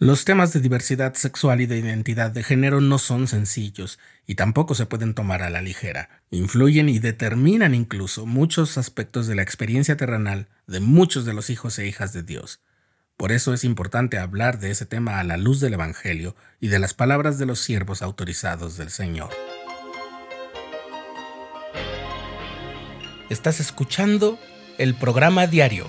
Los temas de diversidad sexual y de identidad de género no son sencillos y tampoco se pueden tomar a la ligera. Influyen y determinan incluso muchos aspectos de la experiencia terrenal de muchos de los hijos e hijas de Dios. Por eso es importante hablar de ese tema a la luz del Evangelio y de las palabras de los siervos autorizados del Señor. Estás escuchando el programa diario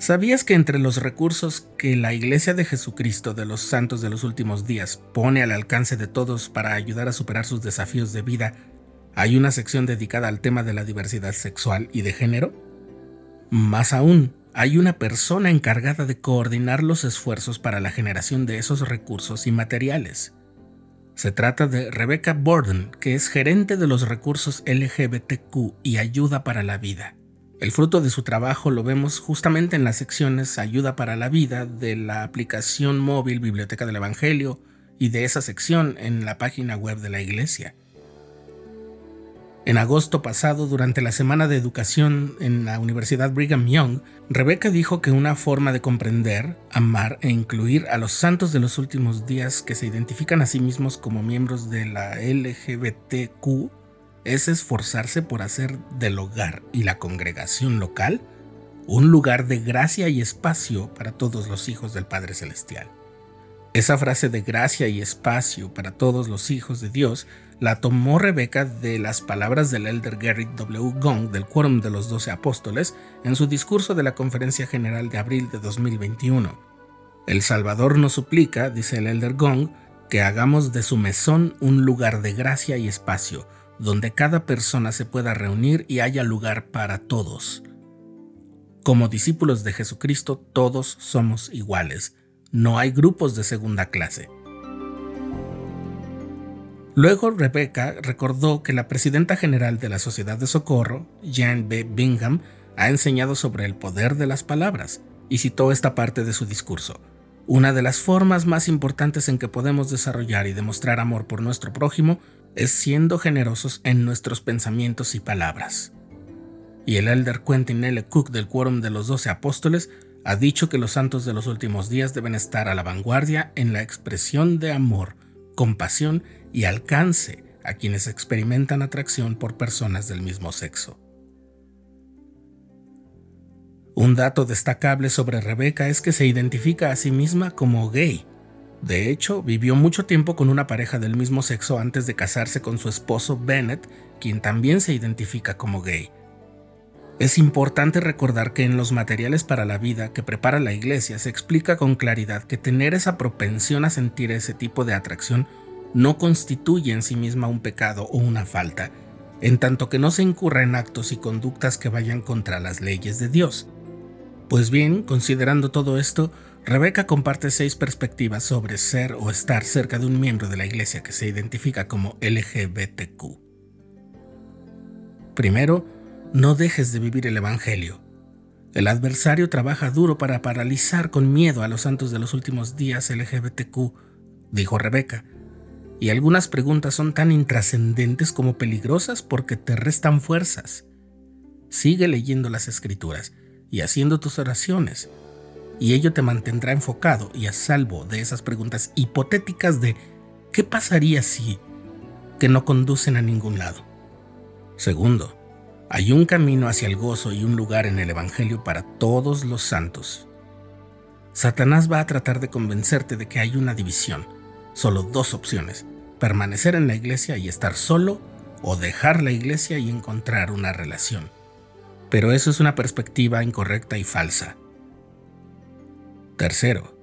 ¿Sabías que entre los recursos que la Iglesia de Jesucristo de los Santos de los Últimos Días pone al alcance de todos para ayudar a superar sus desafíos de vida, hay una sección dedicada al tema de la diversidad sexual y de género? Más aún, hay una persona encargada de coordinar los esfuerzos para la generación de esos recursos y materiales. Se trata de Rebecca Borden, que es gerente de los recursos LGBTQ y ayuda para la vida. El fruto de su trabajo lo vemos justamente en las secciones Ayuda para la Vida de la aplicación móvil Biblioteca del Evangelio y de esa sección en la página web de la iglesia. En agosto pasado, durante la Semana de Educación en la Universidad Brigham Young, Rebeca dijo que una forma de comprender, amar e incluir a los santos de los últimos días que se identifican a sí mismos como miembros de la LGBTQ es esforzarse por hacer del hogar y la congregación local un lugar de gracia y espacio para todos los hijos del Padre Celestial. Esa frase de gracia y espacio para todos los hijos de Dios la tomó Rebeca de las palabras del elder Gary W. Gong del Quórum de los Doce Apóstoles en su discurso de la Conferencia General de abril de 2021. El Salvador nos suplica, dice el elder Gong, que hagamos de su mesón un lugar de gracia y espacio, donde cada persona se pueda reunir y haya lugar para todos. Como discípulos de Jesucristo todos somos iguales, no hay grupos de segunda clase. Luego Rebecca recordó que la presidenta general de la Sociedad de Socorro, Jan B. Bingham, ha enseñado sobre el poder de las palabras y citó esta parte de su discurso. Una de las formas más importantes en que podemos desarrollar y demostrar amor por nuestro prójimo es siendo generosos en nuestros pensamientos y palabras. Y el elder Quentin L. Cook del Quórum de los Doce Apóstoles ha dicho que los santos de los últimos días deben estar a la vanguardia en la expresión de amor, compasión y alcance a quienes experimentan atracción por personas del mismo sexo. Un dato destacable sobre Rebeca es que se identifica a sí misma como gay, de hecho, vivió mucho tiempo con una pareja del mismo sexo antes de casarse con su esposo Bennett, quien también se identifica como gay. Es importante recordar que en los materiales para la vida que prepara la iglesia se explica con claridad que tener esa propensión a sentir ese tipo de atracción no constituye en sí misma un pecado o una falta, en tanto que no se incurra en actos y conductas que vayan contra las leyes de Dios. Pues bien, considerando todo esto, Rebeca comparte seis perspectivas sobre ser o estar cerca de un miembro de la iglesia que se identifica como LGBTQ. Primero, no dejes de vivir el Evangelio. El adversario trabaja duro para paralizar con miedo a los santos de los últimos días LGBTQ, dijo Rebeca, y algunas preguntas son tan intrascendentes como peligrosas porque te restan fuerzas. Sigue leyendo las escrituras y haciendo tus oraciones y ello te mantendrá enfocado y a salvo de esas preguntas hipotéticas de ¿qué pasaría si? que no conducen a ningún lado. Segundo, hay un camino hacia el gozo y un lugar en el Evangelio para todos los santos. Satanás va a tratar de convencerte de que hay una división, solo dos opciones, permanecer en la iglesia y estar solo o dejar la iglesia y encontrar una relación. Pero eso es una perspectiva incorrecta y falsa. Tercero,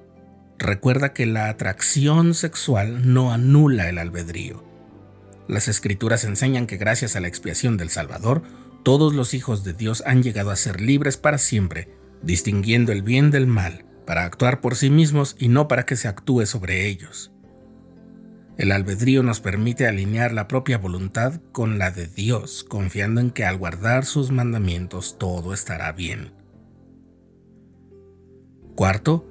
recuerda que la atracción sexual no anula el albedrío. Las escrituras enseñan que gracias a la expiación del Salvador, todos los hijos de Dios han llegado a ser libres para siempre, distinguiendo el bien del mal, para actuar por sí mismos y no para que se actúe sobre ellos. El albedrío nos permite alinear la propia voluntad con la de Dios, confiando en que al guardar sus mandamientos todo estará bien. Cuarto,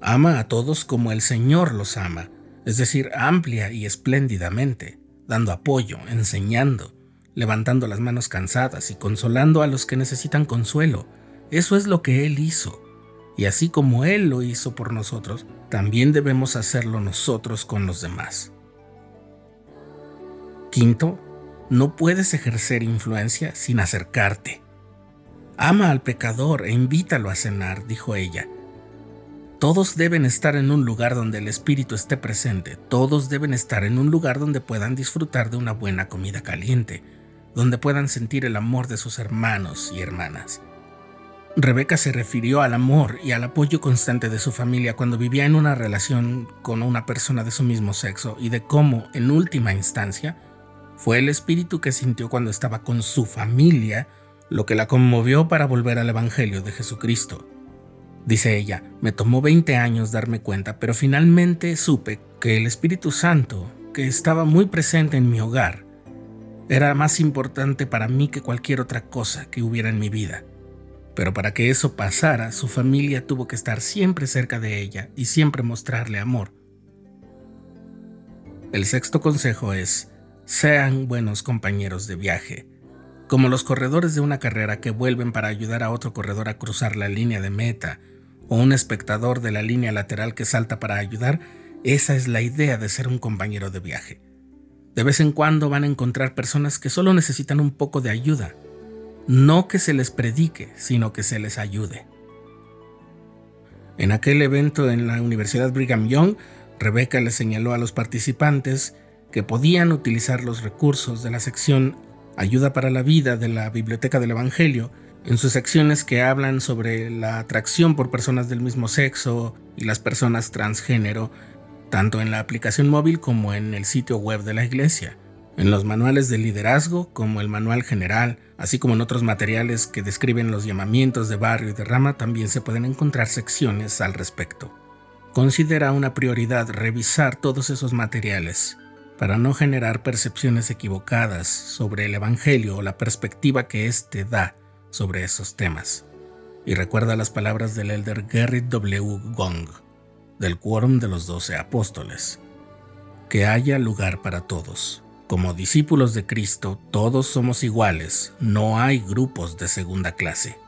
ama a todos como el Señor los ama, es decir, amplia y espléndidamente, dando apoyo, enseñando, levantando las manos cansadas y consolando a los que necesitan consuelo. Eso es lo que Él hizo. Y así como Él lo hizo por nosotros, también debemos hacerlo nosotros con los demás. Quinto, no puedes ejercer influencia sin acercarte. Ama al pecador e invítalo a cenar, dijo ella. Todos deben estar en un lugar donde el Espíritu esté presente, todos deben estar en un lugar donde puedan disfrutar de una buena comida caliente, donde puedan sentir el amor de sus hermanos y hermanas. Rebeca se refirió al amor y al apoyo constante de su familia cuando vivía en una relación con una persona de su mismo sexo y de cómo, en última instancia, fue el espíritu que sintió cuando estaba con su familia lo que la conmovió para volver al Evangelio de Jesucristo. Dice ella, me tomó 20 años darme cuenta, pero finalmente supe que el Espíritu Santo, que estaba muy presente en mi hogar, era más importante para mí que cualquier otra cosa que hubiera en mi vida. Pero para que eso pasara, su familia tuvo que estar siempre cerca de ella y siempre mostrarle amor. El sexto consejo es, sean buenos compañeros de viaje, como los corredores de una carrera que vuelven para ayudar a otro corredor a cruzar la línea de meta, o un espectador de la línea lateral que salta para ayudar, esa es la idea de ser un compañero de viaje. De vez en cuando van a encontrar personas que solo necesitan un poco de ayuda. No que se les predique, sino que se les ayude. En aquel evento en la Universidad Brigham Young, Rebeca le señaló a los participantes que podían utilizar los recursos de la sección Ayuda para la Vida de la Biblioteca del Evangelio en sus secciones que hablan sobre la atracción por personas del mismo sexo y las personas transgénero, tanto en la aplicación móvil como en el sitio web de la iglesia, en los manuales de liderazgo como el manual general, así como en otros materiales que describen los llamamientos de barrio y de rama, también se pueden encontrar secciones al respecto. Considera una prioridad revisar todos esos materiales para no generar percepciones equivocadas sobre el Evangelio o la perspectiva que éste da sobre esos temas. Y recuerda las palabras del elder Gerrit W. Gong, del Quórum de los Doce Apóstoles. Que haya lugar para todos. Como discípulos de Cristo, todos somos iguales, no hay grupos de segunda clase.